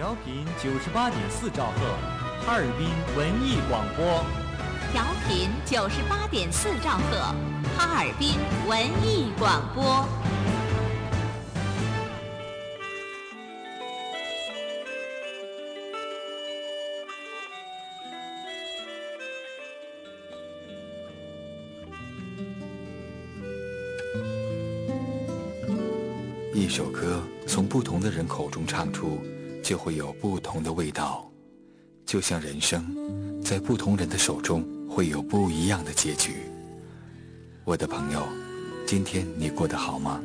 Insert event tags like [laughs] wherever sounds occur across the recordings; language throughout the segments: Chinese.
调频九十八点四兆赫，哈尔滨文艺广播。调频九十八点四兆赫，哈尔滨文艺广播。一首歌从不同的人口中唱出，就会有不同的味道。就像人生，在不同人的手中会有不一样的结局。我的朋友，今天你过得好吗？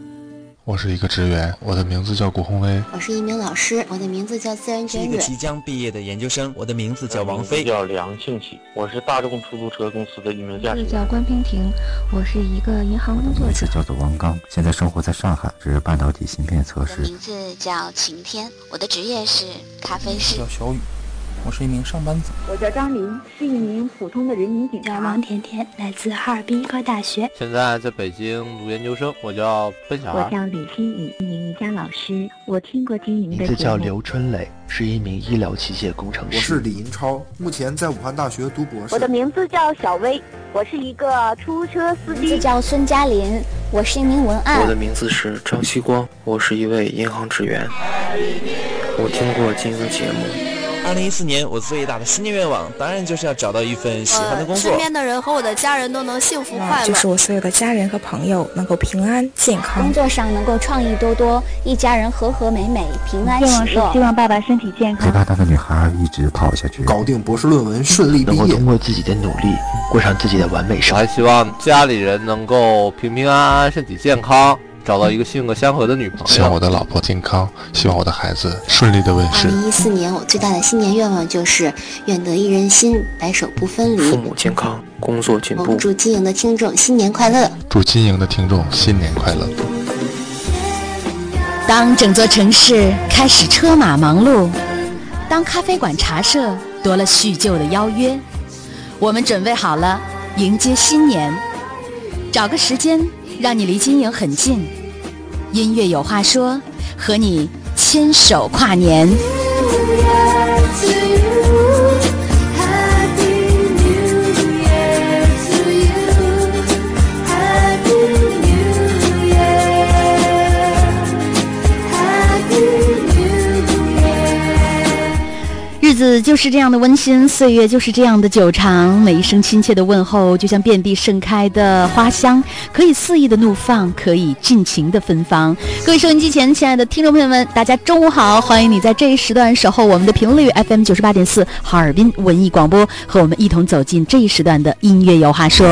我是一个职员，我的名字叫谷宏威。我是一名老师，我的名字叫自然卷蕊。一个即将毕业的研究生，我的名字叫王菲。叫梁庆喜，我是大众出租车公司的一名驾驶员。叫关平婷，我是一个银行工作者。名字叫做王刚，现在生活在上海，是半导体芯片测试。名字叫晴天，我的职业是咖啡师。叫小雨。我是一名上班族。我叫张琳，是一名普通的人民警察。王甜甜，来自哈尔滨医科大学，现在在北京读研究生。我叫奔小孩。我叫李新宇，一名瑜伽老师。我听过经营的名字叫刘春磊，是一名医疗器械工程师。我是李银超，目前在武汉大学读博士。我的名字叫小薇，我是一个出租车司机。名字叫孙嘉林，我是一名文案。我的名字是张希光，我是一位银行职员。我听过经营的节目。二零一四年，我最大的新年愿望，当然就是要找到一份喜欢的工作。身边的人和我的家人都能幸福快乐。就是我所有的家人和朋友能够平安健康。工作上能够创意多多，一家人和和美美，平安喜乐。愿望是希望爸爸身体健康。陪伴他的女孩一直跑下去，搞定博士论文，顺利毕业。能够通过自己的努力，过上自己的完美生活。还希望家里人能够平平安安，身体健康。找到一个性格相合的女朋友，希望我的老婆健康，希望我的孩子顺利的问世。二零一四年，我最大的新年愿望就是愿得一人心，白首不分离。父母健康，工作进步。祝金营的听众新年快乐！祝金营的听众新年快乐！当整座城市开始车马忙碌，当咖啡馆茶社多了叙旧的邀约，我们准备好了迎接新年，找个时间。让你离金营很近，音乐有话说，和你牵手跨年。子就是这样的温馨，岁月就是这样的久长。每一声亲切的问候，就像遍地盛开的花香，可以肆意的怒放，可以尽情的芬芳。各位收音机前亲爱的听众朋友们，大家中午好！欢迎你在这一时段守候我们的频率 FM 九十八点四哈尔滨文艺广播，和我们一同走进这一时段的音乐有话说。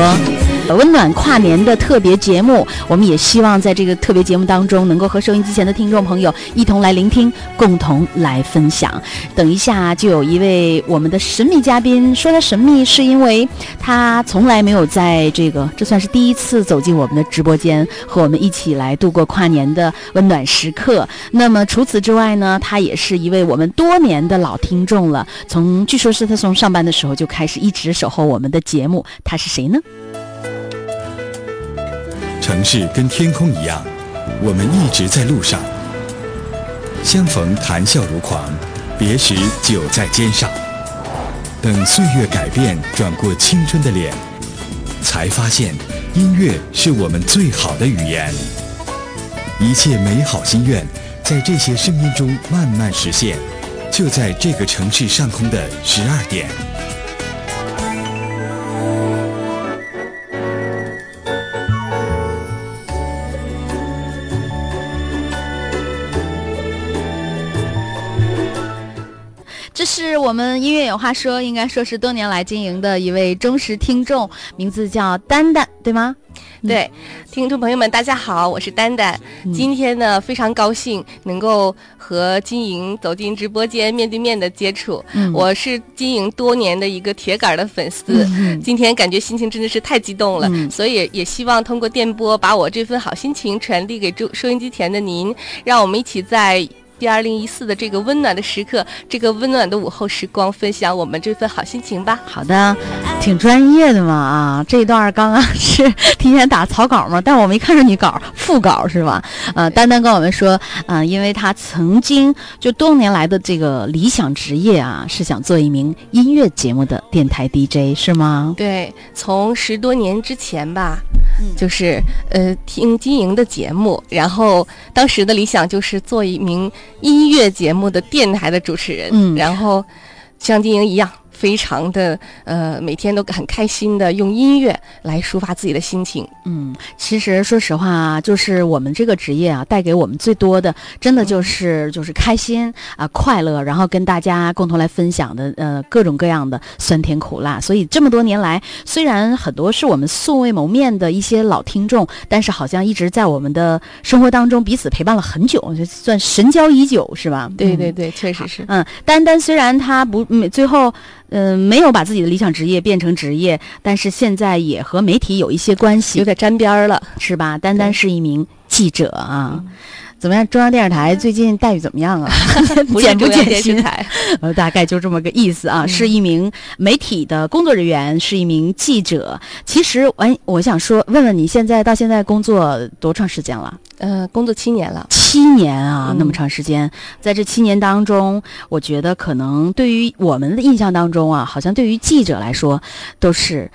温暖跨年的特别节目，我们也希望在这个特别节目当中，能够和收音机前的听众朋友一同来聆听，共同来分享。等一下就有一位我们的神秘嘉宾，说他神秘是因为他从来没有在这个，这算是第一次走进我们的直播间，和我们一起来度过跨年的温暖时刻。那么除此之外呢，他也是一位我们多年的老听众了，从据说是他从上班的时候就开始一直守候我们的节目。他是谁呢？城市跟天空一样，我们一直在路上。相逢谈笑如狂，别时酒在肩上。等岁月改变，转过青春的脸，才发现音乐是我们最好的语言。一切美好心愿，在这些声音中慢慢实现。就在这个城市上空的十二点。我们音乐有话说，应该说是多年来经营的一位忠实听众，名字叫丹丹，对吗？对，听众朋友们，大家好，我是丹丹。今天呢，非常高兴能够和金莹走进直播间，面对面的接触。我是金莹多年的一个铁杆的粉丝，今天感觉心情真的是太激动了，所以也希望通过电波把我这份好心情传递给收收音机前的您，让我们一起在。二零一四的这个温暖的时刻，这个温暖的午后时光，分享我们这份好心情吧。好的，挺专业的嘛啊，这段刚刚是提前打草稿嘛，但我没看着你稿，副稿是吧？呃，丹丹跟我们说，嗯，因为他曾经就多年来的这个理想职业啊，是想做一名音乐节目的电台 DJ，是吗？对，从十多年之前吧，就是呃听金莹的节目，然后当时的理想就是做一名音乐节目的电台的主持人，嗯，然后像金莹一样。非常的呃，每天都很开心的用音乐来抒发自己的心情。嗯，其实说实话，就是我们这个职业啊，带给我们最多的，真的就是就是开心啊，快乐，然后跟大家共同来分享的呃各种各样的酸甜苦辣。所以这么多年来，虽然很多是我们素未谋面的一些老听众，但是好像一直在我们的生活当中彼此陪伴了很久，就算神交已久，是吧？对对对，确实是。嗯，丹丹虽然他不嗯最后。嗯，没有把自己的理想职业变成职业，但是现在也和媒体有一些关系，有点沾边了，是吧？单单是一名记者啊，怎么样？中央电视台最近待遇怎么样啊？[laughs] 减不减薪？呃，大概就这么个意思啊。是一名媒体的工作人员，是一名记者。其实，哎，我想说，问问你现在到现在工作多长时间了？呃，工作七年了，七年啊，那么长时间，在这七年当中，我觉得可能对于我们的印象当中啊，好像对于记者来说，都是。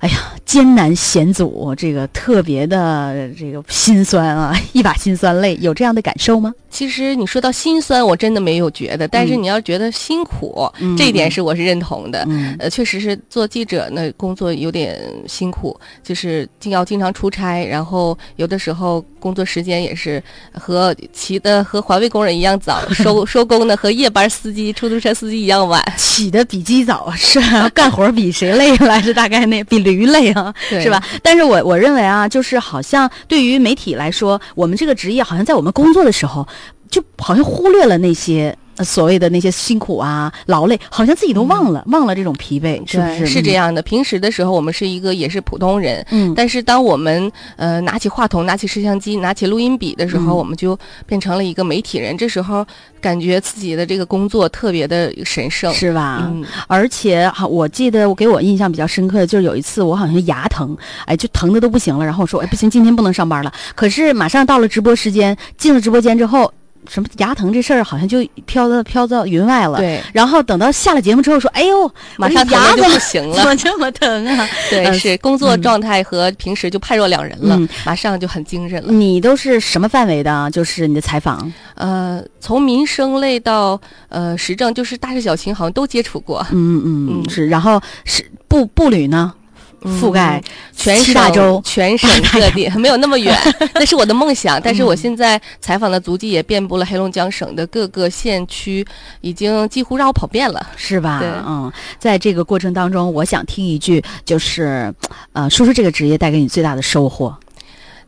哎呀，艰难险阻，这个特别的这个心酸啊，[laughs] 一把辛酸泪，有这样的感受吗？其实你说到心酸，我真的没有觉得，但是你要觉得辛苦，这一点是我是认同的。呃，确实是做记者呢，工作有点辛苦，就是经要经常出差，然后有的时候工作时间也是和起的和环卫工人一样早，收 [laughs] 收工呢和夜班司机、出租车司机一样晚，起的比鸡早，是干活比谁累来着？大概那比。鱼类啊，是吧？但是我我认为啊，就是好像对于媒体来说，我们这个职业好像在我们工作的时候，就好像忽略了那些。所谓的那些辛苦啊、劳累，好像自己都忘了，忘了这种疲惫，是不是？是这样的。平时的时候，我们是一个也是普通人，嗯。但是当我们呃拿起话筒、拿起摄像机、拿起录音笔的时候，我们就变成了一个媒体人。这时候感觉自己的这个工作特别的神圣，是吧？嗯。而且哈，我记得我给我印象比较深刻的就是有一次我好像牙疼，哎，就疼的都不行了。然后我说，哎，不行，今天不能上班了。可是马上到了直播时间，进了直播间之后。什么牙疼这事儿好像就飘到飘到云外了。对，然后等到下了节目之后说：“哎呦，马上牙就不行了，[laughs] 怎么这么疼啊？”对，是工作状态和平时就判若两人了，马上就很精神了。你都是什么范围的？就是你的采访？呃，从民生类到呃时政，就是大事小情，好像都接触过。嗯嗯嗯，是。然后是步步履呢？覆盖全省、全省各地，没有那么远，[laughs] 那是我的梦想。但是我现在采访的足迹也遍布了黑龙江省的各个县区，已经几乎让我跑遍了，是吧？对，嗯，在这个过程当中，我想听一句，就是，呃，说说这个职业带给你最大的收获。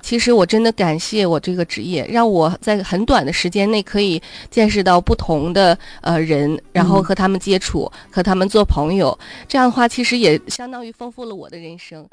其实我真的感谢我这个职业，让我在很短的时间内可以见识到不同的呃人，然后和他们接触，和他们做朋友。这样的话，其实也相当于丰富了我的人生。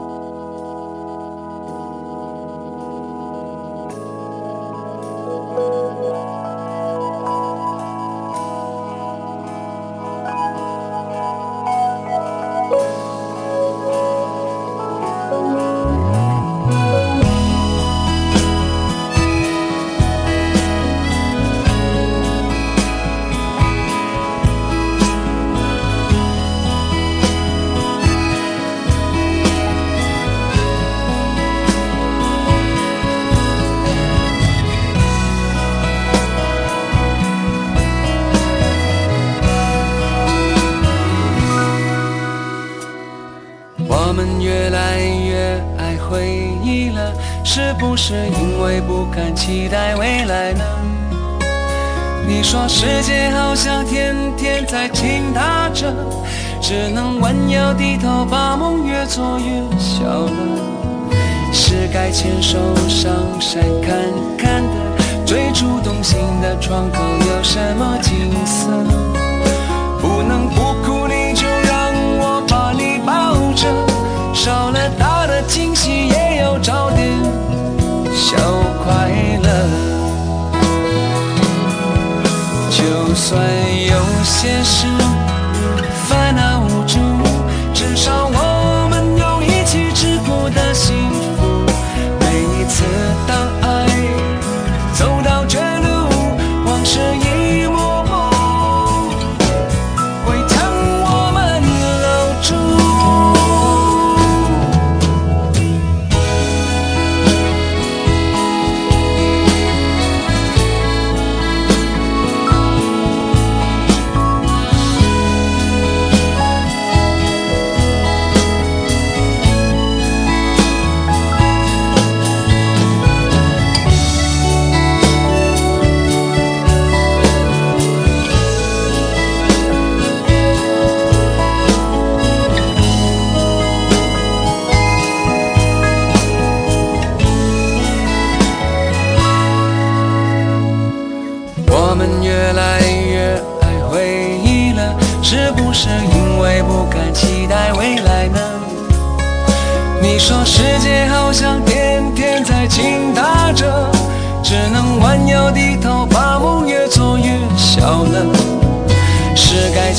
是不是因为不敢期待未来呢？你说世界好像天天在倾塌着，只能弯腰低头把梦越做越小了。是该牵手上山看看的，最初动心的窗口有什么景色？不能不哭，你就让我把你抱着，算有些事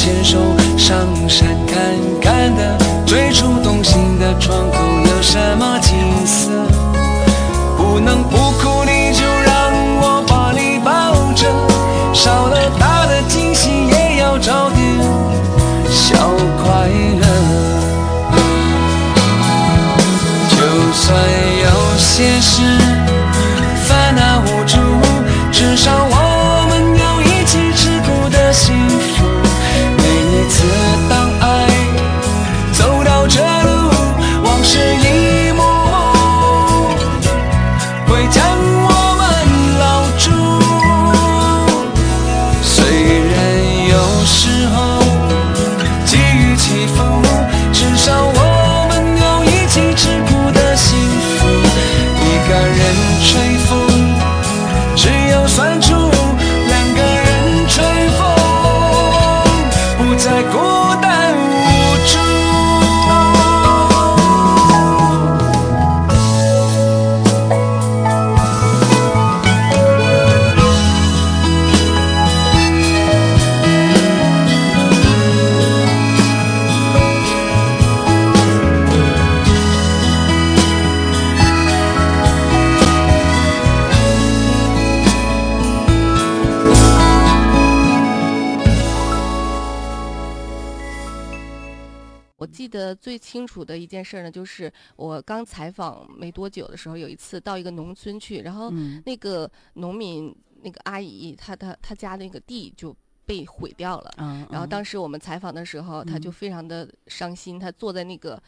牵手上山看看的，最初动心的窗口有什么景色？不能不哭，你就让我把你抱着。少了大的惊喜，也要找点小快乐。就算有些事清楚的一件事呢，就是我刚采访没多久的时候，有一次到一个农村去，然后嗯那个农民那个阿姨，她她她家那个地就被毁掉了。嗯然后当时我们采访的时候，她就非常的伤心，她坐在那个。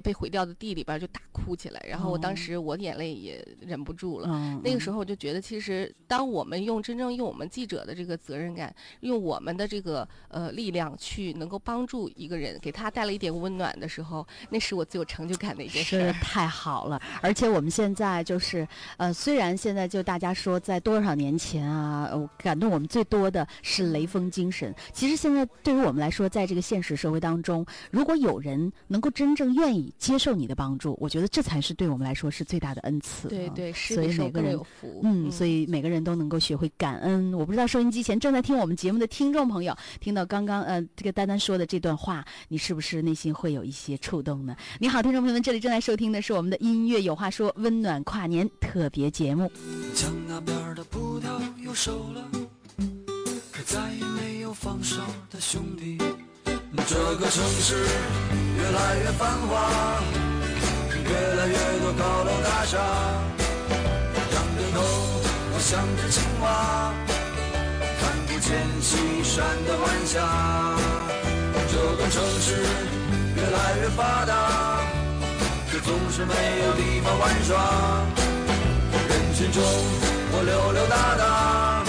被毁掉的地里边就大哭起来，然后我当哦时我眼泪也忍不住了。嗯那个时候我就觉得，其实当我们用真正用我们记者的这个责任感，用我们的这个呃力量去能够帮助一个人，给他带来一点温暖的时候，那是我最有成就感的一件事太好了，而且我们现在就是，呃，虽然现在就大家说在多少年前啊，呃感动我们最多的是雷锋精神。其实现在对于我们来说，在这个现实社会当中，如果有人能够真正愿意接受你的帮助，我觉得这才是对我们来说是最大的恩赐。啊对所以每个人有福嗯，嗯所以每个人都能够学会感恩。我不知道收音机前正在听我们节目的听众朋友，听到刚刚呃这个丹丹说的这段话，你是不是内心会有一些触动呢？你好，听众朋友们，这里正在收听的是我们的音乐有话说温暖跨年特别节目。将那边的葡萄又熟了，可再也没有放手的兄弟。这个城市越来越繁华，越来越多高楼大厦，仰着头，我像只青蛙，看不见西山的晚霞。这个城市越来越发达，却总是没有地方玩耍。人群中，我溜溜达达，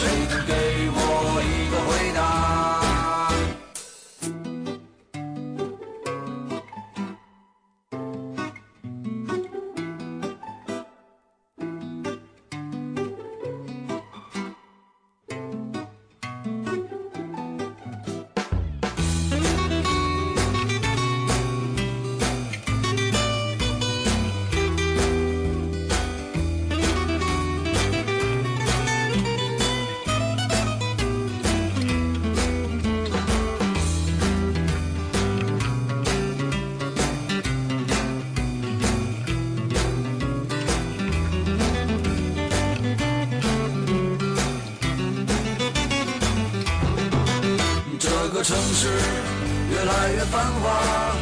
谁能给我个城市越来越繁华，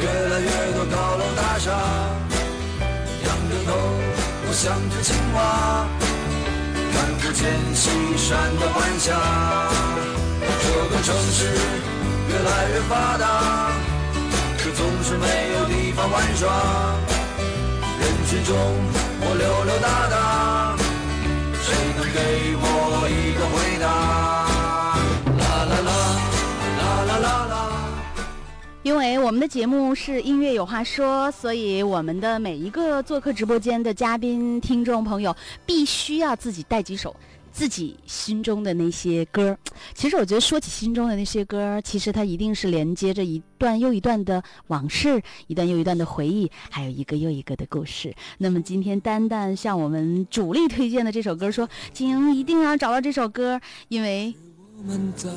越来越多高楼大厦，仰着头我像只青蛙，看不见西山的晚霞。这个城市越来越发达，可总是没有地方玩耍。人群中我溜溜达达，谁能给我一个回答？因为我们的节目是音乐有话说，所以我们的每一个做客直播间的嘉宾、听众朋友，必须要自己带几首自己心中的那些歌。其实我觉得说起心中的那些歌，其实它一定是连接着一段又一段的往事，一段又一段的回忆，还有一个又一个的故事。那么今天丹丹向我们主力推荐的这首歌说，金莹一定要找到这首歌，因为。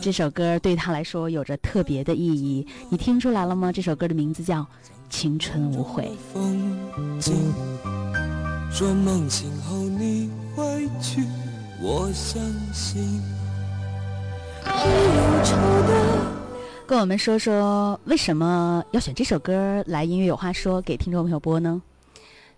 这首歌对他来说有着特别的意义，你听出来了吗？这首歌的名字叫《青春无悔》。说梦醒后你会去，我相信。跟我们说说为什么要选这首歌来音乐有话说给听众朋友播呢？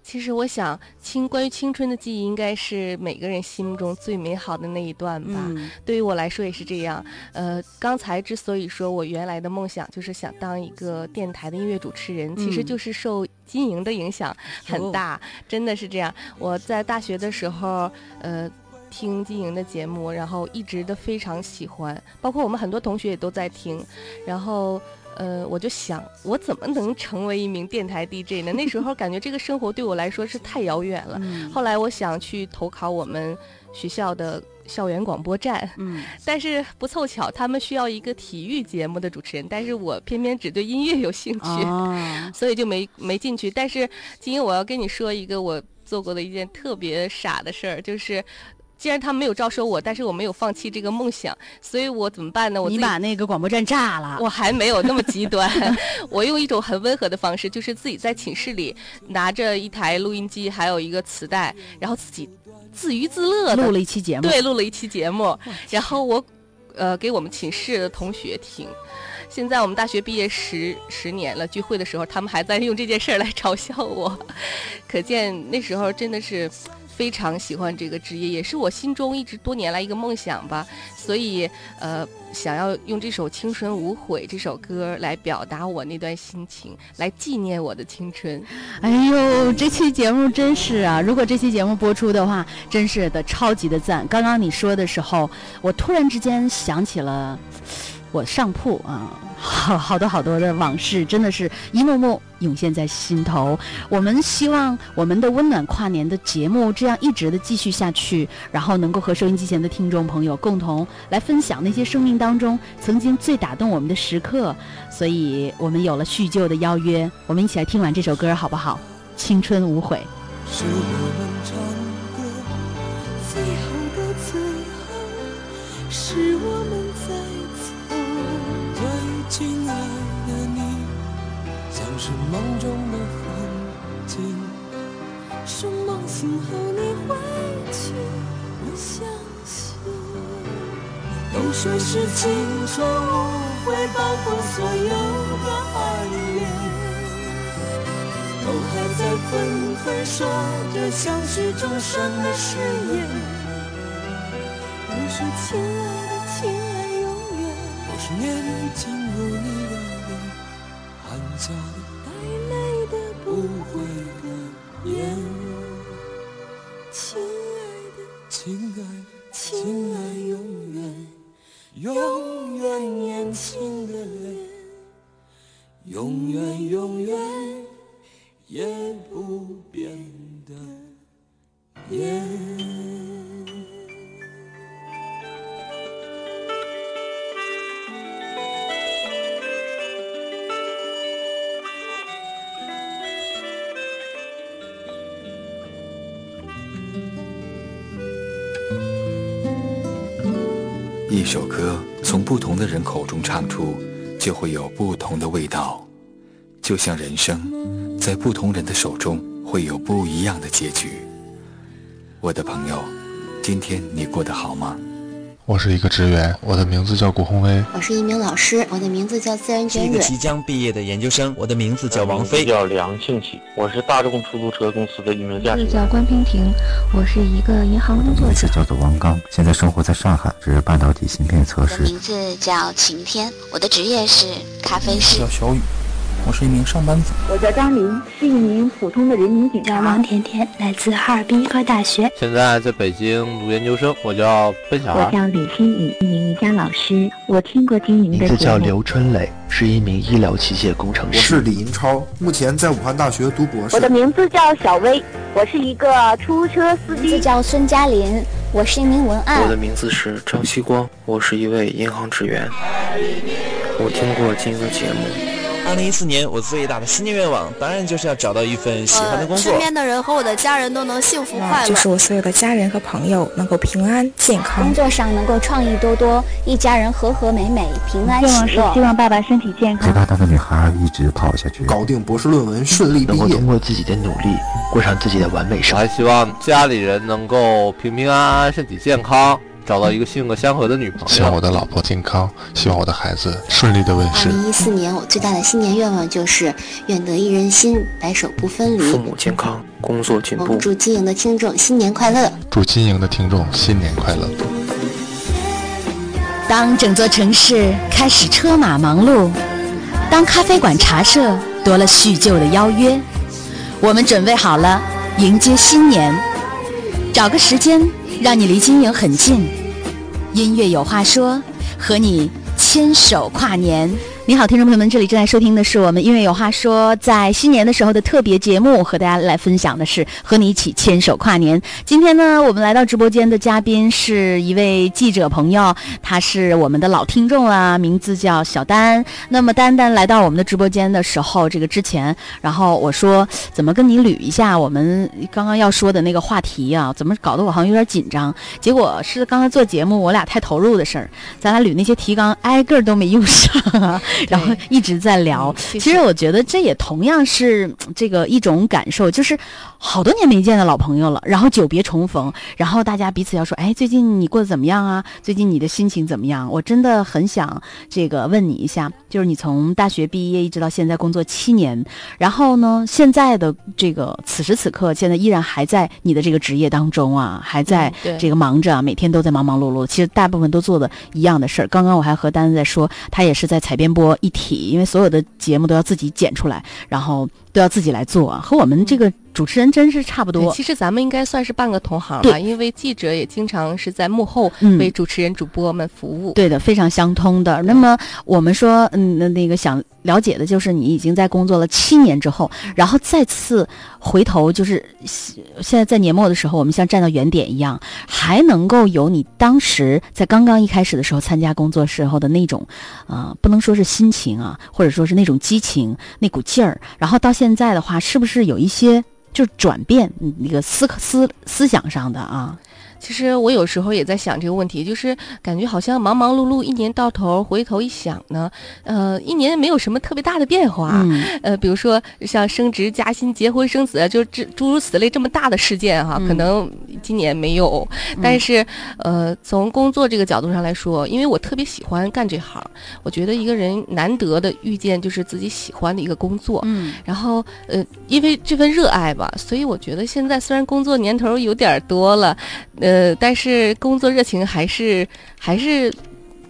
其实我想，青关于青春的记忆，应该是每个人心目中最美好的那一段吧。嗯、对于我来说也是这样。呃，刚才之所以说我原来的梦想就是想当一个电台的音乐主持人，嗯、其实就是受金莹的影响很大，真的是这样。我在大学的时候，呃。听金莹的节目，然后一直都非常喜欢，包括我们很多同学也都在听，然后。呃，我就想，我怎么能成为一名电台 DJ 呢？那时候感觉这个生活对我来说是太遥远了。嗯、后来我想去投考我们学校的校园广播站，嗯，[laughs] 但是不凑巧，他们需要一个体育节目的主持人，但是我偏偏只对音乐有兴趣，哦、[laughs] 所以就没没进去。但是今天我要跟你说一个我做过的一件特别傻的事儿，就是。既然他没有招收我，但是我没有放弃这个梦想，所以我怎么办呢？我你把那个广播站炸了？我还没有那么极端，[laughs] 我用一种很温和的方式，就是自己在寝室里拿着一台录音机，还有一个磁带，然后自己自娱自乐录了一期节目。对，录了一期节目，然后我呃给我们寝室的同学听。现在我们大学毕业十十年了，聚会的时候他们还在用这件事儿来嘲笑我，可见那时候真的是。非常喜欢这个职业，也是我心中一直多年来一个梦想吧。所以，呃，想要用这首《青春无悔》这首歌来表达我那段心情，来纪念我的青春。哎呦，这期节目真是啊！如果这期节目播出的话，真是的，超级的赞。刚刚你说的时候，我突然之间想起了我上铺啊。好好多好多的往事，真的是一幕幕涌现在心头。我们希望我们的温暖跨年的节目这样一直的继续下去，然后能够和收音机前的听众朋友共同来分享那些生命当中曾经最打动我们的时刻。所以我们有了叙旧的邀约，我们一起来听完这首歌好不好？青春无悔。是我们今后你会去，我相信。都说是青春无悔，包括所有的爱恋，都还在纷纷说着相许终生的誓言。都说亲爱的，亲爱永远，都是年轻。如你的脸，含笑、带泪的、不悔的眼，亲爱、亲爱永远，永远年轻的脸，永远永远也不变的眼。一首歌从不同的人口中唱出，就会有不同的味道。就像人生，在不同人的手中会有不一样的结局。我的朋友，今天你过得好吗？我是一个职员，我的名字叫谷宏威。我是一名老师，我的名字叫自然卷蕊。一个即将毕业的研究生，我的名字叫王飞。叫梁庆喜，我是大众出租车公司的一名驾驶员。叫关平婷，我是一个银行工作者。名字叫做王刚，现在生活在上海，是半导体芯片测试。名字叫晴天，我的职业是咖啡师。叫小雨。我是一名上班族。我叫张琳，是一名普通的人民警察。王甜甜，来自哈尔滨医科大学。现在在北京读研究生。我叫笨小孩。我叫李新宇，一名瑜伽老师。我听过经营的名字叫刘春磊，是一名医疗器械工程师。我是李银超，目前在武汉大学读博士。我的名字叫小薇，我是一个出租车司机。名字叫孙嘉林，我是一名文案。我的名字是张希光，我是一位银行职员。我听过金的节目。二零一四年，我最大的新年愿望，当然就是要找到一份喜欢的工作。身边的人和我的家人都能幸福快乐。就是我所有的家人和朋友能够平安健康。工作上能够创意多多，一家人和和美美，平安喜乐。希望爸爸身体健康，陪大大的女孩一直跑下去，搞定博士论文，顺利毕业，能够通过自己的努力过上自己的完美生活。还希望家里人能够平平安安，身体健康。找到一个性格相合的女朋友，希望我的老婆健康，希望我的孩子顺利的问世。二零一四年，我最大的新年愿望就是愿得一人心，白首不分离。父母健康，工作进步。祝金营的听众新年快乐！祝金营的听众新年快乐！当整座城市开始车马忙碌，当咖啡馆茶社多了叙旧的邀约，我们准备好了迎接新年，找个时间。让你离金营很近，音乐有话说，和你牵手跨年。你好，听众朋友们，这里正在收听的是我们音乐有话说，在新年的时候的特别节目，和大家来分享的是和你一起牵手跨年。今天呢，我们来到直播间的嘉宾是一位记者朋友，他是我们的老听众啦，名字叫小丹。那么丹丹来到我们的直播间的时候，这个之前，然后我说怎么跟你捋一下我们刚刚要说的那个话题啊？怎么搞得我好像有点紧张？结果是刚才做节目我俩太投入的事儿，咱俩捋那些提纲挨个都没用上。[laughs] 然后一直在聊，其实我觉得这也同样是这个一种感受，就是好多年没见的老朋友了，然后久别重逢，然后大家彼此要说，哎，最近你过得怎么样啊？最近你的心情怎么样？我真的很想这个问你一下，就是你从大学毕业一直到现在工作七年，然后呢，现在的这个此时此刻，现在依然还在你的这个职业当中啊，还在这个忙着，每天都在忙忙碌碌，其实大部分都做的一样的事儿。刚刚我还和丹丹在说，他也是在采编播。一体，因为所有的节目都要自己剪出来，然后都要自己来做，和我们这个。主持人真是差不多。其实咱们应该算是半个同行了，因为记者也经常是在幕后为主持人、主播们服务。对的，非常相通的。那么我们说，嗯，那那个想了解的就是你已经在工作了七年之后，然后再次回头，就是现在在年末的时候，我们像站到原点一样，还能够有你当时在刚刚一开始的时候参加工作时候的那种，啊，不能说是心情啊，或者说是那种激情、那股劲儿，然后到现在的话，是不是有一些？就转变那个思思思想上的啊。其实我有时候也在想这个问题，就是感觉好像忙忙碌碌一年到头，回头一想呢，呃，一年没有什么特别大的变化。呃，比如说像升职加薪、结婚生子，就这诸如此类这么大的事件哈，可能今年没有。但是，呃，从工作这个角度上来说，因为我特别喜欢干这行，我觉得一个人难得的遇见就是自己喜欢的一个工作。嗯。然后，呃，因为这份热爱吧，所以我觉得现在虽然工作年头有点多了，呃。呃，但是工作热情还是还是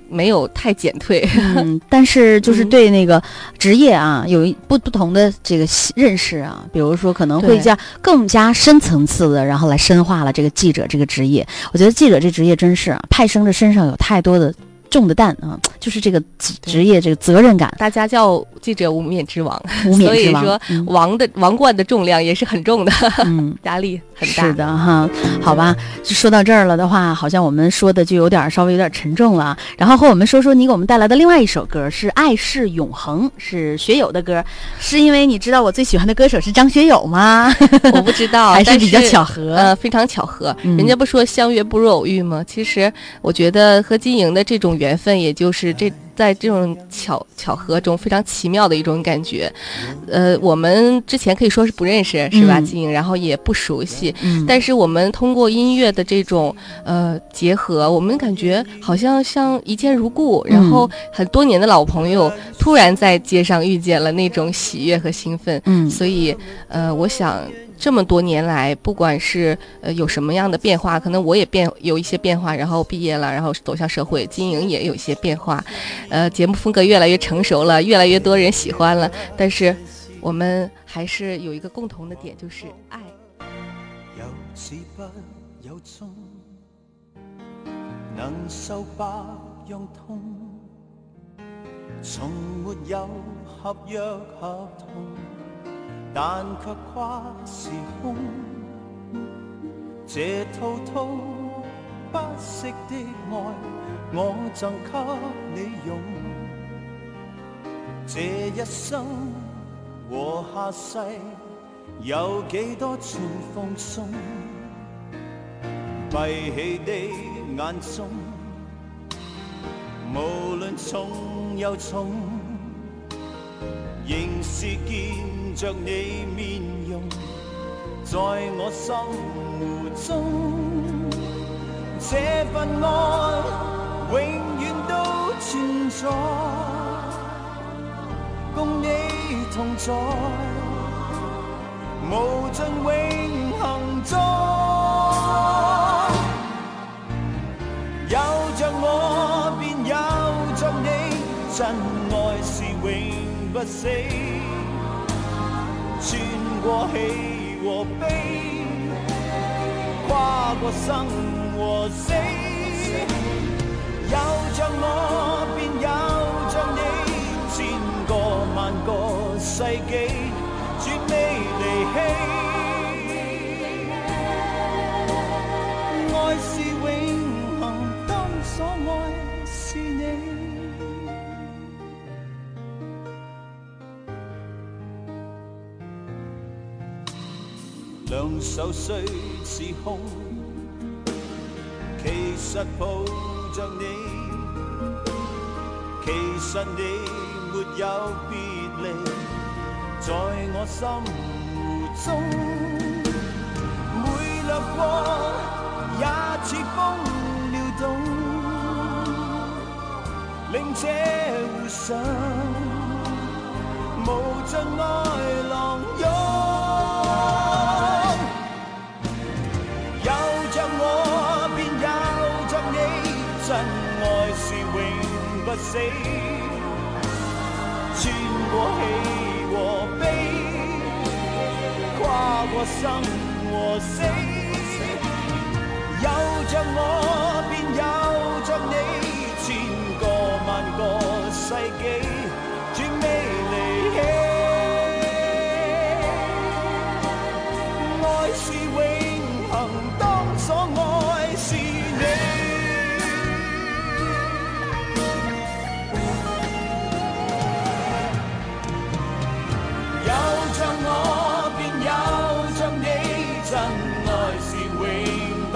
没有太减退。[laughs] 嗯，但是就是对那个职业啊，有一不不同的这个认识啊，比如说可能会加更加深层次的，然后来深化了这个记者这个职业。我觉得记者这职业真是啊派生的身上有太多的。重的担啊，[tsk] 就是这个职业这个责任感。大家叫记者无冕之王，[laughs] 无冕之王。所以说，王的王冠的重量也是很重的，嗯，[laughs] 压力很大。是的哈，好吧，就说到这儿了的话，好像我们说的就有点稍微有点沉重了。然后和我们说说你给我们带来的另外一首歌是《爱是永恒》，是学友的歌。是因为你知道我最喜欢的歌手是张学友吗？[laughs] 我不知道，还是比较巧合。呃，非常巧合。人家不说相约不如偶遇吗？其实我觉得和金莹的这种。缘分，也就是这在这种巧巧合中非常奇妙的一种感觉。呃，我们之前可以说是不认识，是吧，金莹？然后也不熟悉，但是我们通过音乐的这种呃结合，我们感觉好像像一见如故，然后很多年的老朋友突然在街上遇见了，那种喜悦和兴奋。嗯，所以呃，我想。这么多年来，不管是呃有什么样的变化，可能我也变有一些变化，然后毕业了，然后走向社会经营也有一些变化，呃，节目风格越来越成熟了，越来越多人喜欢了，但是我们还是有一个共同的点，就是爱。能受痛，从没有合约合同。但却跨时空，这滔滔不息的爱，我赠给你用。这一生和下世，有几多串放送？闭起的眼中，无论重又重，仍是着你面容，在我心湖中，这份爱永远都存在，共你同在，无尽永恒中。有着我，便有着你，真爱是永不死。过喜和悲，跨过生和死，有着我便有着你，千个万个世纪，绝未离弃。两手虽似空，其实抱着你，其实你没有别离，在我心湖中，每掠过也似风撩动，令这湖上无尽爱浪涌。死，穿过喜和悲，跨过生和死，有着我便有着你，千个万个世纪，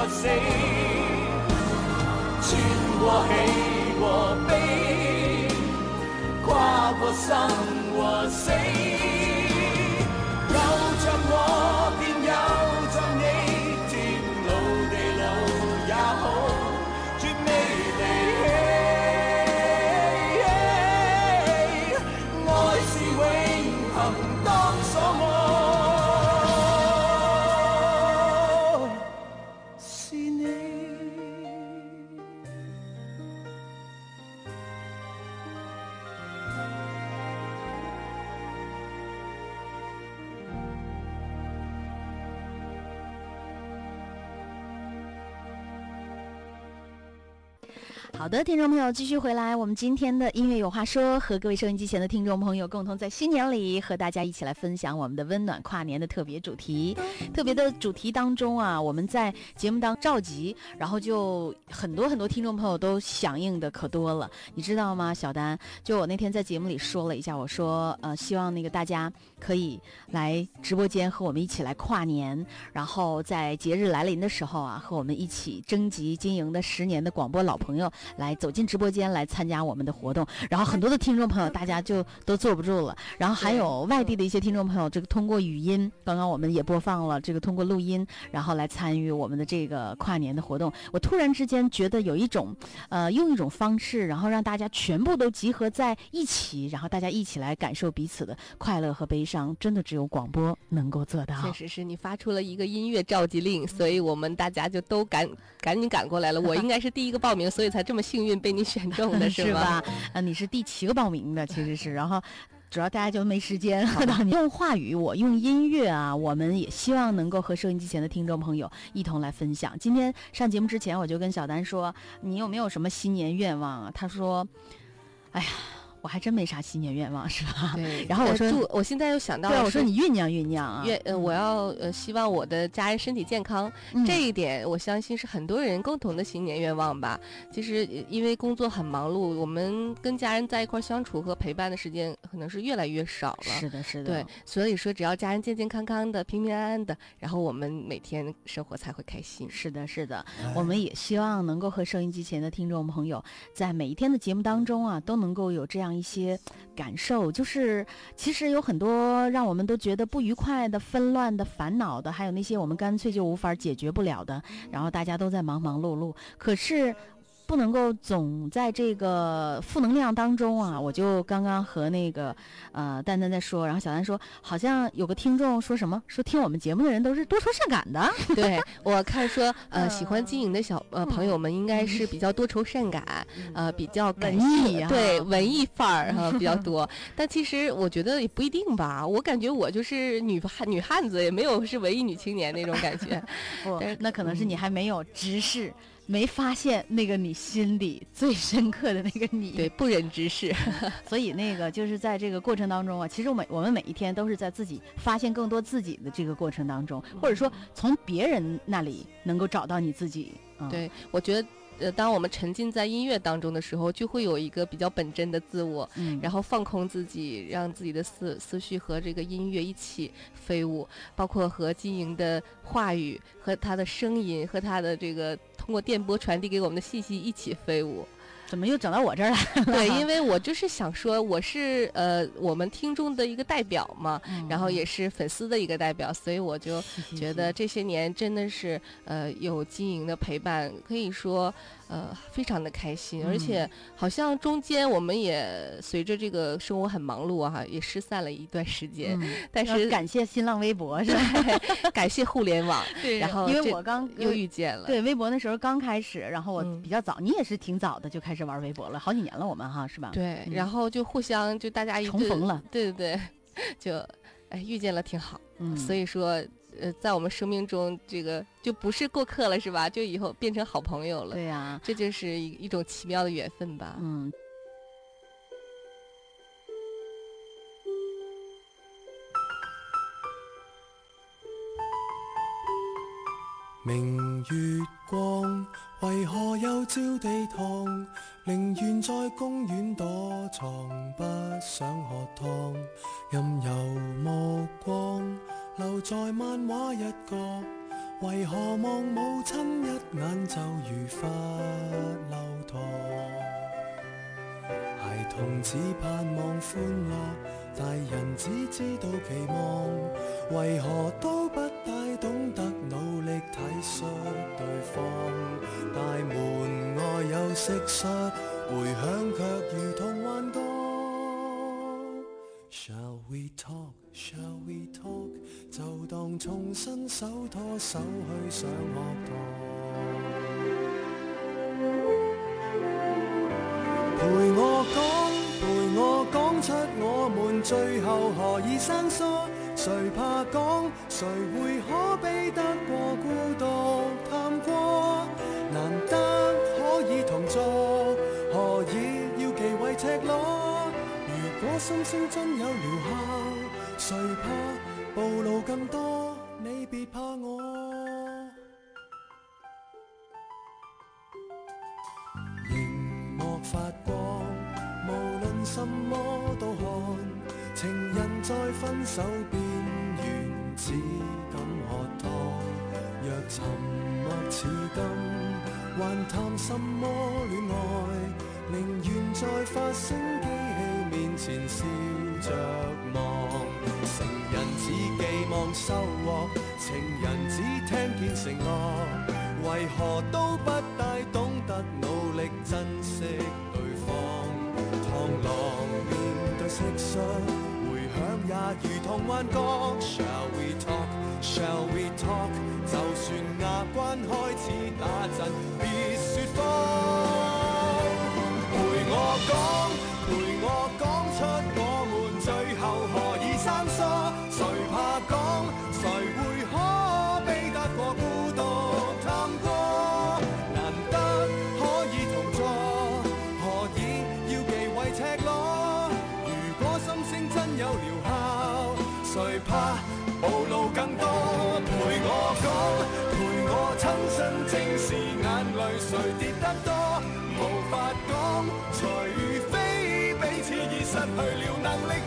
死，穿过喜和悲，跨过生和死，的，听众朋友，继续回来，我们今天的音乐有话说，和各位收音机前的听众朋友共同在新年里和大家一起来分享我们的温暖跨年的特别主题。特别的主题当中啊，我们在节目当召集，然后就很多很多听众朋友都响应的可多了，你知道吗？小丹，就我那天在节目里说了一下，我说呃，希望那个大家可以来直播间和我们一起来跨年，然后在节日来临的时候啊，和我们一起征集经营的十年的广播老朋友。来走进直播间来参加我们的活动。然后很多的听众朋友，大家就都坐不住了。然后还有外地的一些听众朋友，这个通过语音，刚刚我们也播放了这个通过录音，然后来参与我们的这个跨年的活动。我突然之间觉得有一种，呃，用一种方式，然后让大家全部都集合在一起，然后大家一起来感受彼此的快乐和悲伤，真的只有广播能够做到。确实是你发出了一个音乐召集令，所以我们大家就都赶赶紧赶过来了。我应该是第一个报名，所以才这么幸运被你选中的 [laughs] 是吧？啊，你是第七个报名的，其实是，然后。主要大家就没时间 [laughs] 用话语，我用音乐啊，我们也希望能够和收音机前的听众朋友一同来分享。今天上节目之前，我就跟小丹说：“你有没有什么新年愿望啊？”他说：“哎呀。”我还真没啥新年愿望，是吧？对。[laughs] 然后我说，我现在又想到，对，我说你酝酿酝酿啊。愿呃，我要呃，希望我的家人身体健康，这一点我相信是很多人共同的新年愿望吧。其实因为工作很忙碌，我们跟家人在一块相处和陪伴的时间可能是越来越少了。是的，是的。对，所以说只要家人健健康康的、平平安安的，然后我们每天生活才会开心。是的，是的。我们也希望能够和收音机前的听众朋友，在每一天的节目当中啊，都能够有这样。一些感受，就是其实有很多让我们都觉得不愉快的、纷乱的、烦恼的，还有那些我们干脆就无法解决不了的，然后大家都在忙忙碌碌，可是。不能够总在这个负能量当中啊！我就刚刚和那个呃丹丹在说，然后小丹说，好像有个听众说什么，说听我们节目的人都是多愁善感的。[laughs] 对我看说，呃，喜欢经营的小呃朋友们应该是比较多愁善感，呃，比较文艺，对文艺范儿哈比较 [laughs] 多。但其实我觉得也不一定吧，我感觉我就是女汉女汉子，也没有是文艺女青年那种感觉。[laughs] 不，那可能是你还没有直视。没发现那个你心里最深刻的那个你，对不忍直视，[laughs] 所以那个就是在这个过程当中啊，其实我每我们每一天都是在自己发现更多自己的这个过程当中，或者说从别人那里能够找到你自己。对，我觉得。呃，当我们沉浸在音乐当中的时候，就会有一个比较本真的自我，嗯，然后放空自己，让自己的思思绪和这个音乐一起飞舞，包括和金莹的话语和他的声音和他的这个通过电波传递给我们的信息一起飞舞。怎么又整到我这儿来了？[laughs] [laughs] 对，因为我就是想说，我是呃我们听众的一个代表嘛，然后也是粉丝的一个代表，所以我就觉得这些年真的是呃有经营的陪伴，可以说。呃，非常的开心，而且好像中间我们也随着这个生活很忙碌啊，也失散了一段时间。但是感谢新浪微博 [laughs] 是吧？感谢互联网。对，然后因为我刚又遇见了。对，微博那时候刚开始，然后我比较早，你也是挺早的就开始玩微博了，好几年了，我们哈是吧？对，然后就互相就大家重逢了。对对对，就哎遇见了挺好。嗯，所以说。呃，在我们生命中，这个就不是过客了，是吧？就以后变成好朋友了。对呀，这就是一一种奇妙的缘分吧。嗯。明月光，为何又照地堂？宁愿在公园躲藏，不想喝汤。任由目光。留在漫画一角，为何望母亲一眼就如发流淌？孩童只盼望欢乐，大人只知道期望，为何都不大懂得努力体恤对方？大门外有蟋蟀，回响却重新手拖手去上学堂。陪我讲，陪我讲出我们最后何以生疏？谁怕讲？谁会可比得过孤独探过？难得可以同坐，何以要忌讳赤裸？如果心声真有疗效，谁怕暴露更多？怕我。荧幕发光，无论什么都看。情人在分手边缘，只敢喝汤。若沉默似金，還談什麼戀愛？寧願在發聲機器面前笑着望。成人只寄望收获，情人只听见承诺，为何都不大懂得努力珍惜对方？螳螂面对蟋蟀，回响也如同幻觉。Shall we talk? Shall we talk? 就算牙关开始打震，别说谎。陪我讲，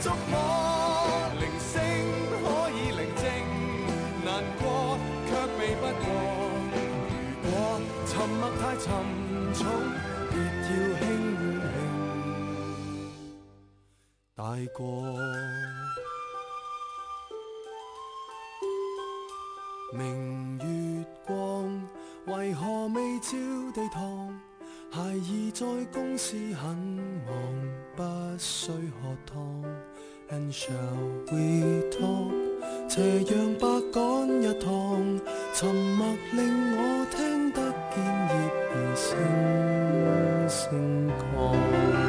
觸摸。鈴聲可以宁静，難過卻避不過。如果沉默太沉重，別要輕輕帶過。明月光，為何未照地堂？孩兒在公司很忙，不需喝湯。And shall we talk？斜阳白赶一趟，沉默令我听得见叶儿声声降。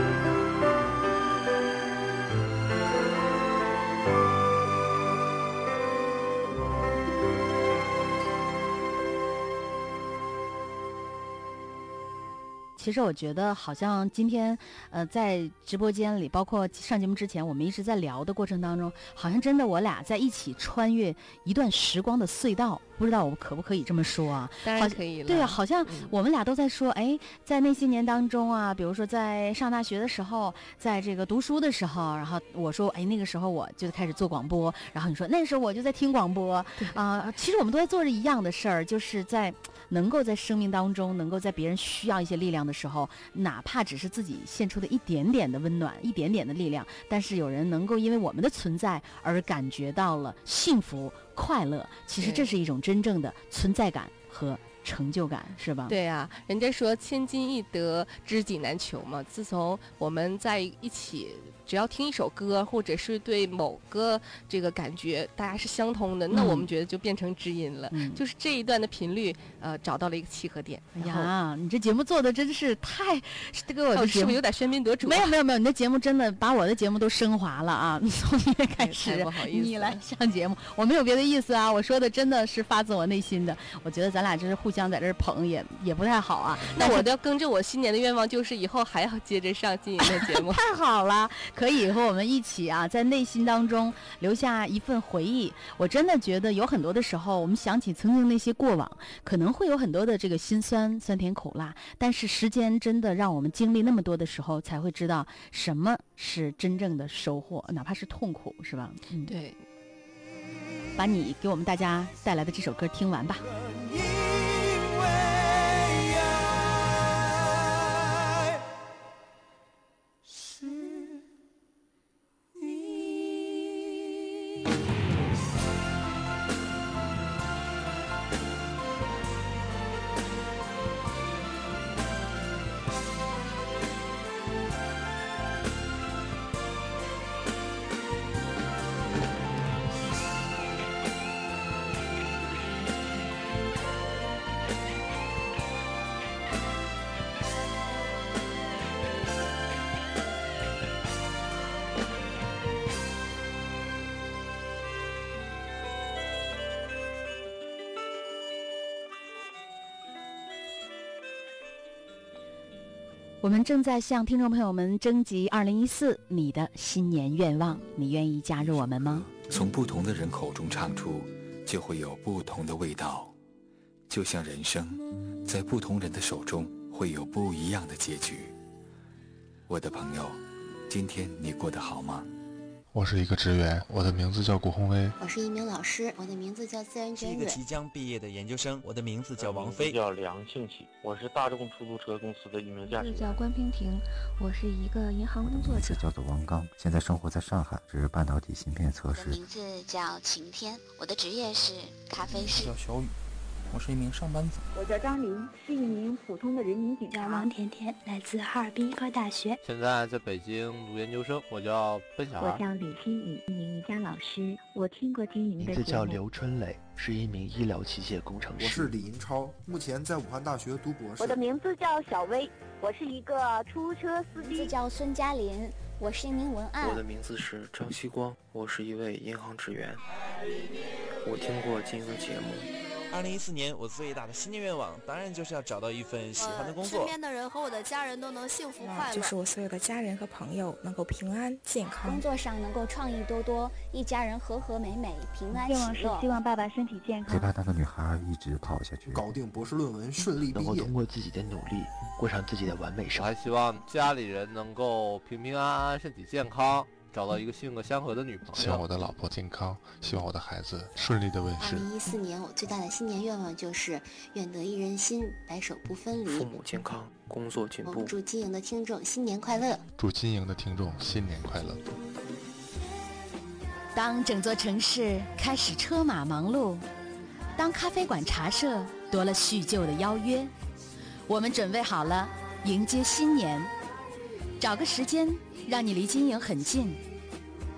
其实我觉得，好像今天，呃，在直播间里，包括上节目之前，我们一直在聊的过程当中，好像真的我俩在一起穿越一段时光的隧道。不知道我可不可以这么说啊？当然可以了。对啊，好像我们俩都在说，哎，在那些年当中啊，比如说在上大学的时候，在这个读书的时候，然后我说，哎，那个时候我就开始做广播，然后你说那时候我就在听广播啊、呃。其实我们都在做着一样的事儿，就是在能够在生命当中，能够在别人需要一些力量的时候，哪怕只是自己献出的一点点的温暖，一点点的力量，但是有人能够因为我们的存在而感觉到了幸福。快乐，其实这是一种真正的存在感和成就感，是吧？对啊，人家说千金易得，知己难求嘛。自从我们在一起，只要听一首歌，或者是对某个这个感觉大家是相通的，那我们觉得就变成知音了。嗯、就是这一段的频率，呃，找到了一个契合点。哎呀，你这节目做的真是太，这个我的 [laughs] 是不是有点喧宾夺主、啊？没有没有没有，你的节目真的把我的节目都升华了啊！[laughs] 从今天开始，你来上节目，我没有别的意思啊，我说的真的是发自我内心的。我觉得咱俩真是互相在这儿捧也也不太好啊。[laughs] 那我要跟着我新年的愿望，就是以后还要接着上金莹的节目。[laughs] 太好了，可以和我们一起啊，在内心当中留下一份回忆。我真的觉得有很多的时候，我们想起曾经那些过往，可能会有很多的这个辛酸、酸甜苦辣。但是时间真的让我们经历那么多的时候，才会知道什么是真正的收获，哪怕是痛苦，是吧？嗯，对。把你给我们大家带来的这首歌听完吧。我们正在向听众朋友们征集二零一四你的新年愿望，你愿意加入我们吗？从不同的人口中唱出，就会有不同的味道。就像人生，在不同人的手中会有不一样的结局。我的朋友，今天你过得好吗？我是一个职员，我的名字叫古宏威。我是一名老师，我的名字叫自然是一个即将毕业的研究生，我的名字叫王菲。叫梁庆喜，我是大众出租车公司的一名驾驶员。叫关平婷，我是一个银行工作者。叫做王刚，现在生活在上海，是半导体芯片测试。名字叫晴天，我的职业是咖啡师。叫小雨。我是一名上班族。我叫张琳，是一名普通的人民警察。王甜甜，来自哈尔滨医科大学，现在在北京读研究生。我叫奔小孩。我叫李新宇，一名瑜伽老师。我听过金莹的名字叫刘春磊，是一名医疗器械工程师。我是李银超，目前在武汉大学读博士。我的名字叫小薇，我是一个出租车司机。名字叫孙嘉林，我是一名文案。我的名字是张希光，我是一位银行职员。我听过金莹的节目。二零一四年，我最大的新年愿望，当然就是要找到一份喜欢的工作，身边的人和我的家人都能幸福快乐，就是我所有的家人和朋友能够平安健康，工作上能够创意多多，一家人和和美美，平安喜乐。愿望是希望爸爸身体健康，陪伴那个女孩一直跑下去，搞定博士论文，顺利毕业，能够通过自己的努力过上自己的完美生活。我还希望家里人能够平平安安，身体健康。找到一个性格相合的女朋友，希望我的老婆健康，希望我的孩子顺利的问世。二零一四年，我最大的新年愿望就是愿得一人心，白首不分离。父母健康，工作进步。祝金营的听众新年快乐！祝金营的听众新年快乐！当整座城市开始车马忙碌，当咖啡馆茶社多了叙旧的邀约，我们准备好了迎接新年，找个时间。让你离金营很近，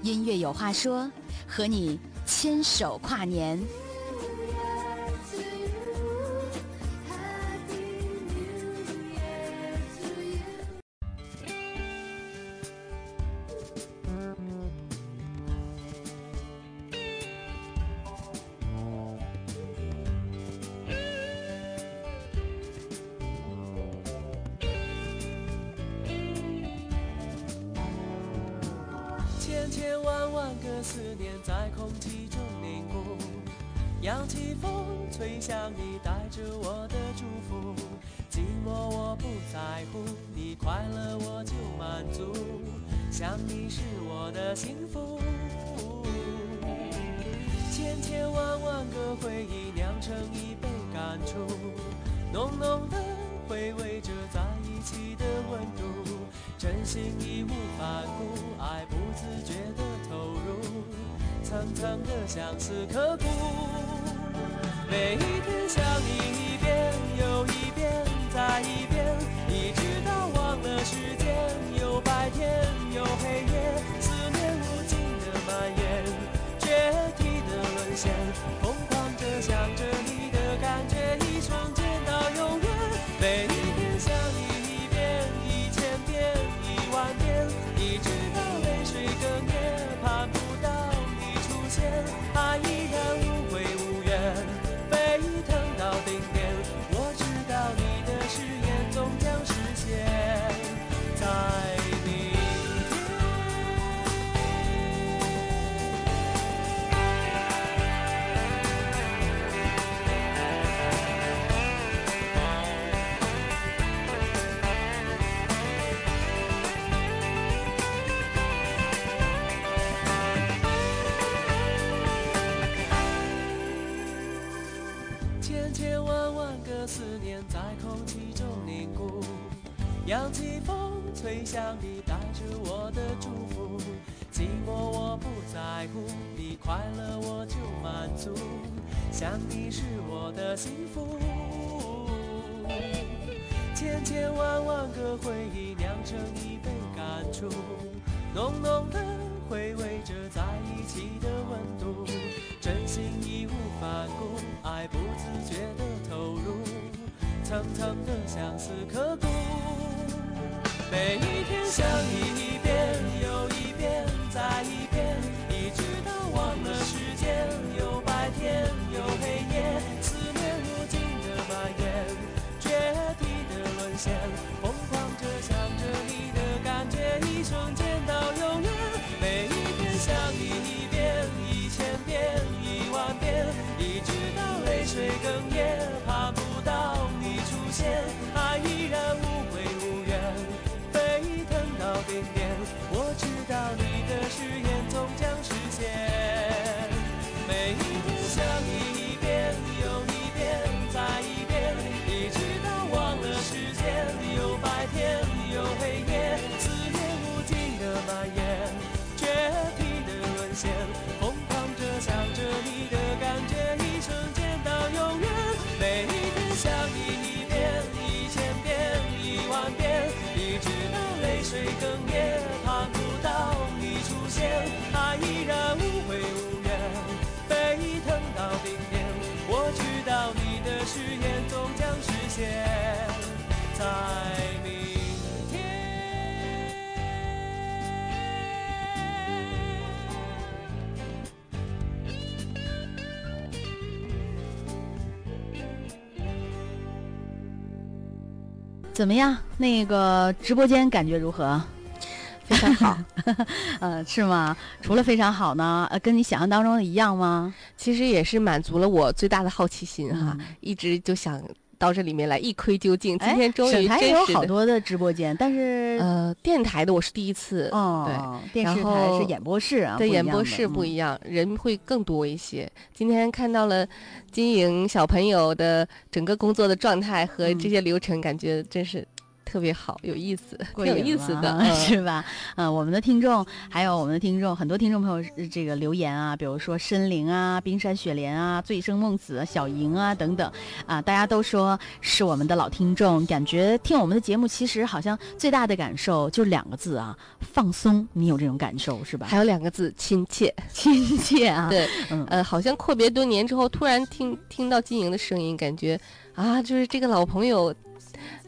音乐有话说，和你牵手跨年。扬起风，吹向你，带着我的祝福。寂寞我不在乎，你快乐我就满足。想你是我的幸福。千千万万个回忆酿成一杯感触，浓浓的回味着在一起的温度。真心义无反顾，爱不自觉的投入，层层的相思刻骨。每一天想你一遍又一遍再一遍，一直到忘了时间。有白天有黑夜，思念无尽的蔓延，决堤的沦陷，疯狂着想着你的感觉，一瞬间到永远。每一天想你一遍一千遍一万遍，一直到泪水哽咽，盼不到你出现，爱现，爱依然无悔无怨，沸腾到顶点。我知道你的誓言终将实现，在明天。怎么样？那个直播间感觉如何？非常好，[laughs] 呃，是吗？除了非常好呢，呃，跟你想象当中的一样吗？其实也是满足了我最大的好奇心哈，嗯一直就想到这里面来一窥究竟。今天终于省台也有真实的好多的直播间，但是呃，电台的我是第一次，哦，对，电台是演播室啊，对，演播室不嗯一样，人会更多一些。今天看到了金莹小朋友的整个工作的状态和嗯这些流程，感觉真是特别好，有意思，过挺有意思的，[laughs] 嗯是吧？嗯，我们的听众还有我们的听众，很多听众朋友呃这个留言啊，比如说申灵啊、冰山雪莲啊、醉生梦死啊、小莹啊等等啊，大家都说是我们的老听众，感觉听我们的节目，其实好像最大的感受就两个字啊，放松。你有这种感受是吧？还有两个字，亲切，亲切啊，[laughs] 对，嗯呃，好像阔别多年之后，突然听听到金莹的声音，感觉啊，就是这个老朋友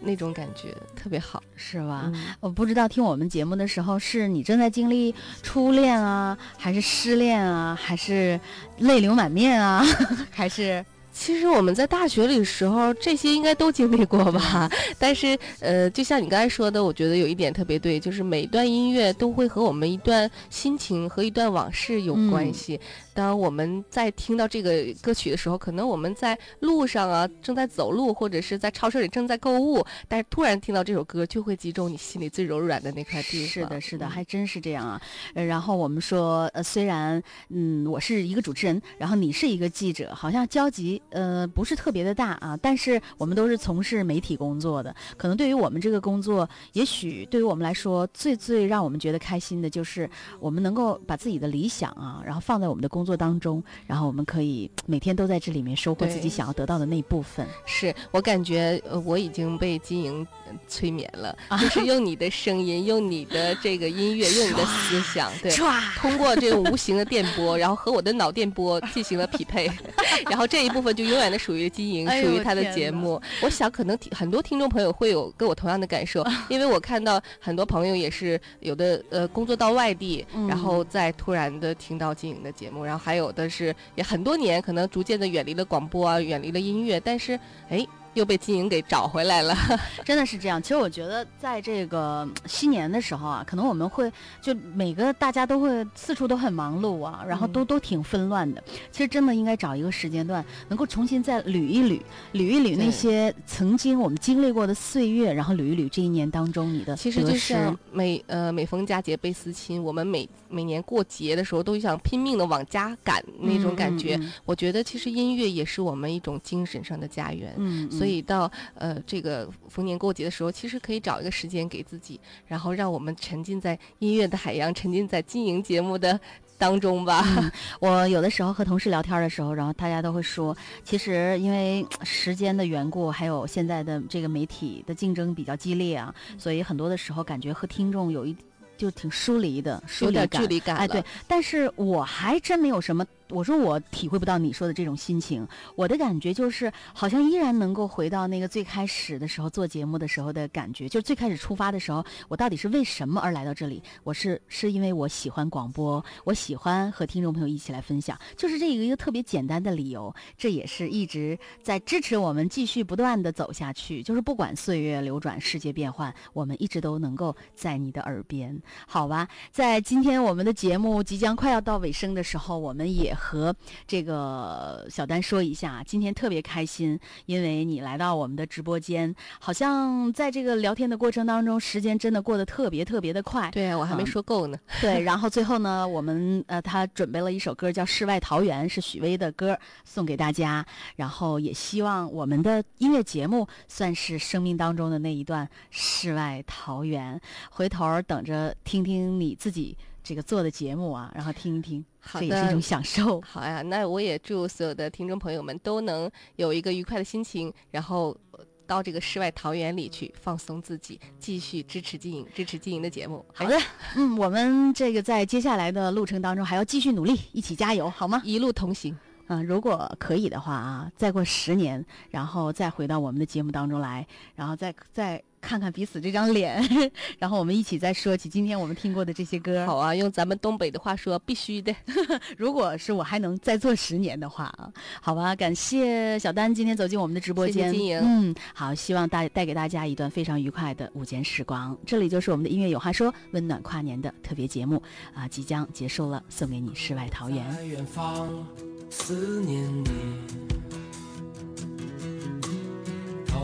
那种感觉特别好，是吧？嗯我不知道听我们节目的时候，是你正在经历初恋啊，还是失恋啊，还是泪流满面啊，[laughs] 还是？其实我们在大学里的时候，这些应该都经历过吧。但是，呃，就像你刚才说的，我觉得有一点特别对，就是每一段音乐都会和我们一段心情和一段往事有关系。当我们在听到这个歌曲的时候，可能我们在路上啊，正在走路，或者是在超市里正在购物，但是突然听到这首歌，就会击中你心里最柔软的那块地方。是的，是的，还真是这样啊。然后我们说，呃，虽然嗯，我是一个主持人，然后你是一个记者，好像交集呃不是特别的大啊，但是我们都是从事媒体工作的，可能对于我们这个工作，也许对于我们来说，最最让我们觉得开心的就是我们能够把自己的理想啊，然后放在我们的工作当中，然后我们可以每天都在这里面收获自己想要得到的那一部分。是我感觉，呃，我已经被金莹呃催眠了，啊。就是用你的声音，用你的这个音乐，用你的思想，[laughs] 对，通过这种无形的电波，然后和我的脑电波进行了匹配，[laughs] 然后这一部分就永远的属于金莹，哎属于他的节目。我想可能听很多听众朋友会有跟我同样的感受，因为我看到很多朋友也是有的呃工作到外地，嗯。然后再突然的听到金莹的节目，然后还有的是也很多年可能逐渐的远离了广播啊，远离了音乐，但是哎又被金莹给找回来了。[laughs] 真的是这样。其实我觉得，在这个嗯新年的时候啊，可能我们会就每个大家都会四处都很忙碌啊，然后都、都挺纷乱的。其实真的应该找一个时间段，能够重新再捋一捋，捋一捋那些曾经我们经历过的岁月，然后捋一捋这一年当中你的其实就得失像每呃每逢佳节倍思亲，我们每每年过节的时候都想拼命的往家赶那种感觉。嗯嗯我觉得其实音乐也是我们一种精神上的家园。嗯，所以到呃这个逢年过节的时候，其实可以找一个时间给自己，然后让我们沉浸在音乐的海洋，沉浸在经营节目的当中吧。嗯，[laughs] 我有的时候和同事聊天的时候，然后大家都会说，其实因为呃时间的缘故，还有现在的这个媒体的竞争比较激烈啊，所以很多的时候感觉和听众有一就挺疏离的，疏有点离感，距离感哎，对，但是我还真没有什么。我说我体会不到你说的这种心情，我的感觉就是好像依然能够回到那个最开始的时候做节目的时候的感觉，就是最开始出发的时候，我到底是为什么而来到这里？我是是因为我喜欢广播，我喜欢和听众朋友一起来分享，就是这一个一个特别简单的理由，这也是一直在支持我们继续不断的走下去。就是不管岁月流转，世界变幻，我们一直都能够在你的耳边，好吧？在今天我们的节目即将快要到尾声的时候，我们也和这个小丹说一下，今天特别开心，因为你来到我们的直播间，好像在这个聊天的过程当中，时间真的过得特别特别的快。对啊，我还没嗯说够呢。对，[laughs] 然后最后呢，我们呃，他准备了一首歌叫《世外桃源》，是许巍的歌，送给大家。然后也希望我们的音乐节目算是生命当中的那一段世外桃源。回头等着听听你自己这个做的节目啊，然后听一听，好的这也是一种享受。好呀，那我也祝所有的听众朋友们都能有一个愉快的心情，然后呃到这个世外桃源里去放松自己，继续支持经营，支持经营的节目。好的，嗯，我们这个在接下来的路程当中还要继续努力，一起加油，好吗？一路同行。嗯，如果可以的话啊，再过十年，然后再回到我们的节目当中来，然后再再看看彼此这张脸，[laughs] 然后我们一起再说起今天我们听过的这些歌。好啊，用咱们东北的话说，必须的。[laughs] 如果是我还能再做十年的话啊，好吧，感谢小丹今天走进我们的直播间。嗯，好，希望大带给大家一段非常愉快的午间时光。这里就是我们的音乐有话说温暖跨年的特别节目啊，即将结束了，送给你世外桃源。思念你，桃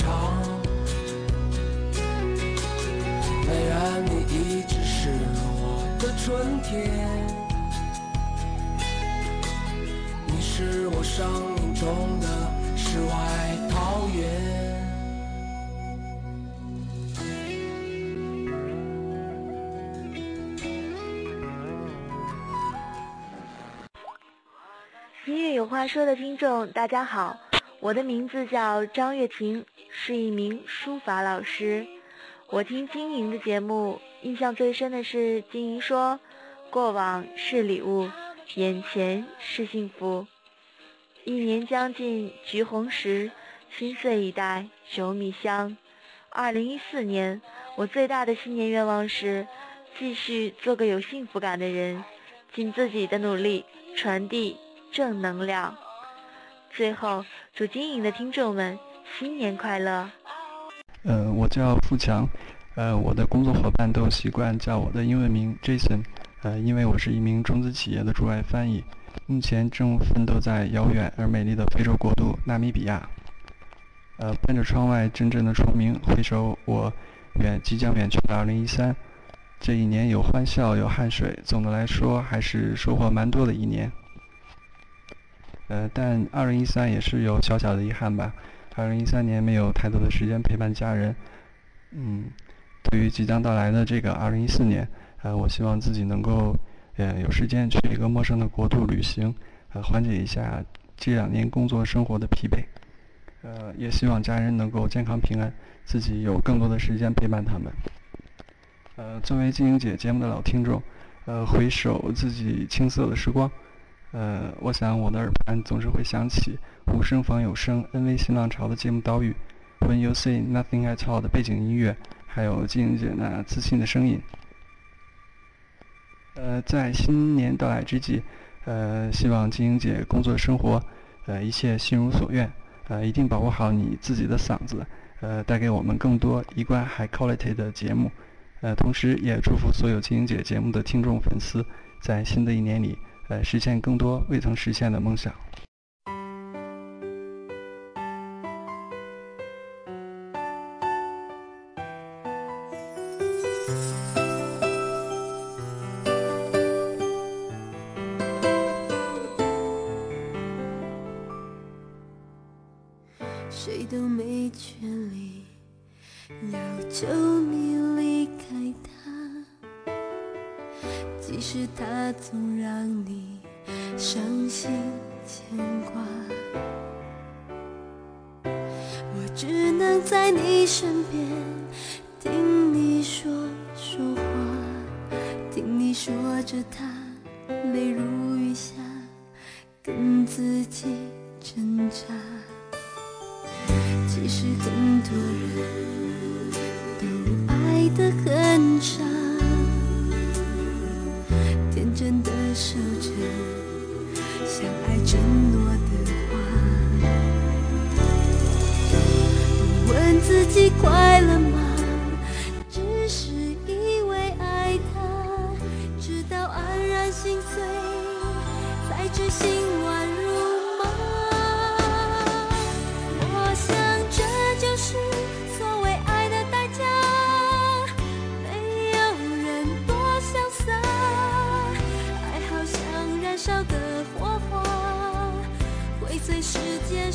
变幻无常。虽然你一直是我的春天，你是我生命中的世外桃源。音乐有话说的听众，大家好，我的名字叫张月婷，是一名书法老师。我听金莹的节目，印象最深的是金莹说：“过往是礼物，眼前是幸福。”一年将近橘红时，心碎已待酒米香。二零一四年，我最大的新年愿望是继续做个有幸福感的人，尽自己的努力传递。正能量。最后，祝金营的听众们新年快乐。呃，我叫富强，呃，我的工作伙伴都习惯叫我的英文名 Jason，呃，因为我是一名中资企业的驻外翻译，目前正奋斗在遥远而美丽的非洲国度纳米比亚。呃，伴着窗外阵阵的虫鸣，回首我远即将远去的2013，这一年有欢笑有汗水，总的来说还是收获蛮多的一年。呃，但二零一三也是有小小的遗憾吧。二零一三年没有太多的时间陪伴家人。嗯，对于即将到来的这个二零一四年，呃，我希望自己能够，呃，有时间去一个陌生的国度旅行，呃，缓解一下这两年工作生活的疲惫。呃，也希望家人能够健康平安，自己有更多的时间陪伴他们。呃，作为金英姐节目的老听众，呃，回首自己青涩的时光。呃，我想我的耳畔总是会响起“无声仿有声”、“NV 新浪潮”的节目导语，“When you say nothing at all” 的背景音乐，还有金莹姐那自信的声音。呃，在新年到来之际，呃，希望金莹姐工作生活，呃，一切心如所愿，呃，一定保护好你自己的嗓子，呃，带给我们更多一贯 high quality 的节目，呃，同时也祝福所有金莹姐节目的听众粉丝，在新的一年里。来实现更多未曾实现的梦想。其实很多人都爱得很傻，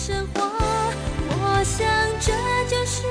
生活我想这就是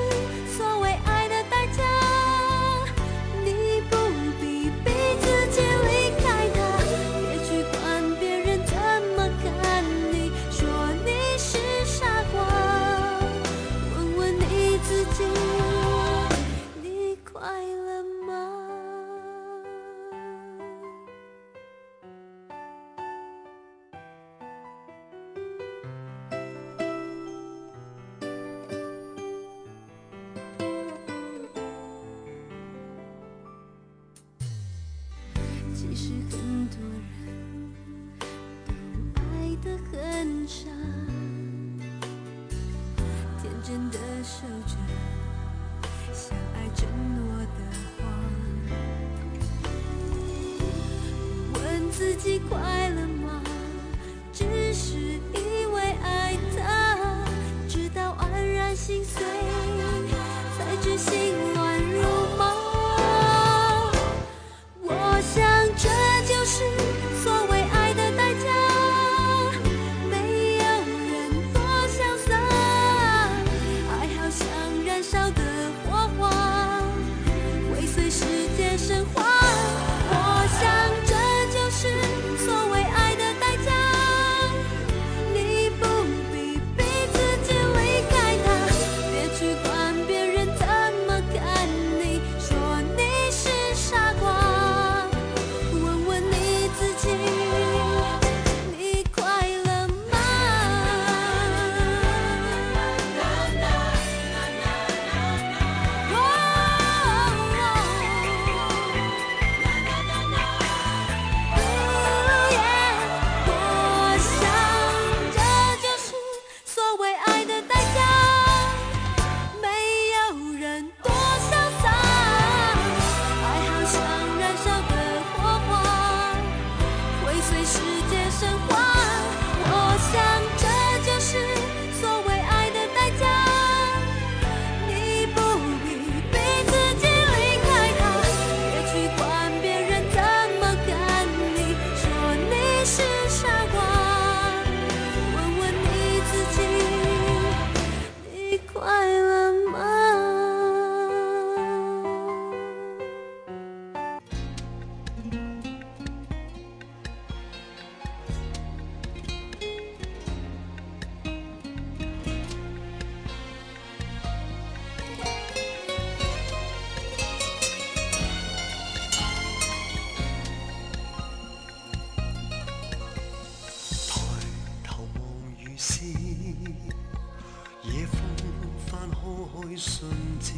抛开信纸，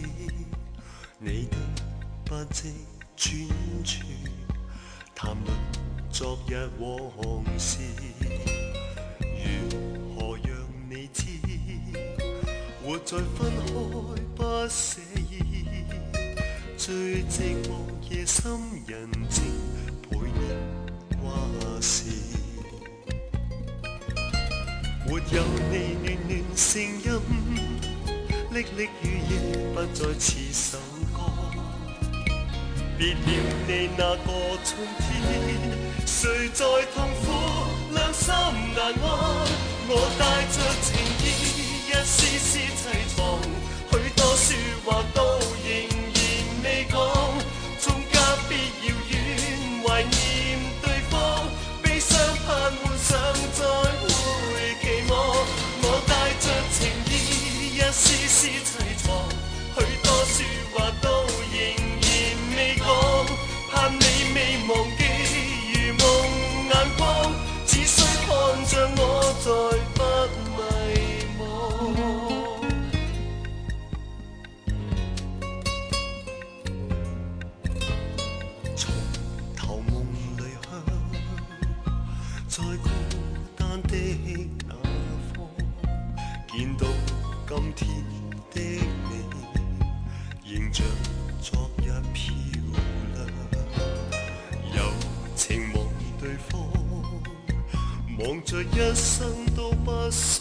你的笔迹串串，谈论昨日往事，如何让你知，活在分开不舍意，最寂寞夜深人静，陪你话事。没有你暖暖声音。历历雨夜，不再似首歌。别了你那个春天，谁在痛苦两心难安？我带着情意，一丝丝凄藏，许多说话都。passando, passando.